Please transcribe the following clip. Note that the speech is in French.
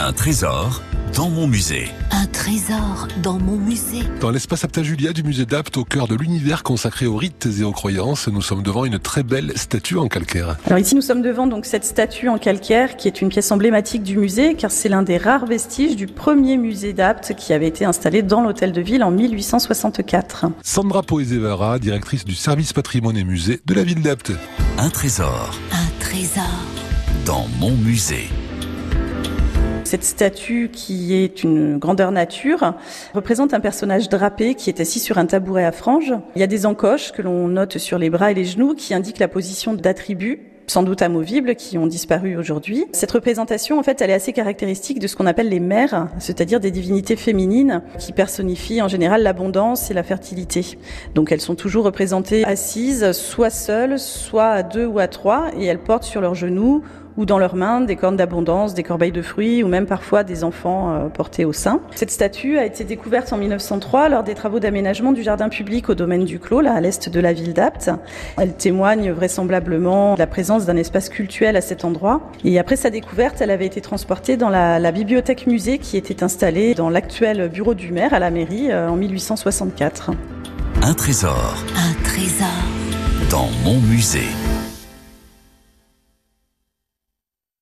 Un trésor dans mon musée. Un trésor dans mon musée. Dans l'espace Apta Julia du musée d'Apt, au cœur de l'univers consacré aux rites et aux croyances, nous sommes devant une très belle statue en calcaire. Alors ici, nous sommes devant donc cette statue en calcaire qui est une pièce emblématique du musée car c'est l'un des rares vestiges du premier musée d'Apt qui avait été installé dans l'hôtel de ville en 1864. Sandra Poezevara, directrice du service patrimoine et musée de la ville d'Apt. Un trésor Un trésor dans mon musée. Cette statue, qui est une grandeur nature, représente un personnage drapé qui est assis sur un tabouret à franges. Il y a des encoches que l'on note sur les bras et les genoux qui indiquent la position d'attributs sans doute amovibles, qui ont disparu aujourd'hui. Cette représentation, en fait, elle est assez caractéristique de ce qu'on appelle les mères, c'est-à-dire des divinités féminines qui personnifient en général l'abondance et la fertilité. Donc elles sont toujours représentées assises, soit seules, soit à deux ou à trois, et elles portent sur leurs genoux ou dans leurs mains des cornes d'abondance, des corbeilles de fruits ou même parfois des enfants euh, portés au sein. Cette statue a été découverte en 1903 lors des travaux d'aménagement du jardin public au domaine du Clos, là à l'est de la ville d'Apt. Elle témoigne vraisemblablement de la présence d'un espace cultuel à cet endroit. Et après sa découverte, elle avait été transportée dans la, la bibliothèque musée qui était installée dans l'actuel bureau du maire à la mairie euh, en 1864. Un trésor Un trésor dans mon musée.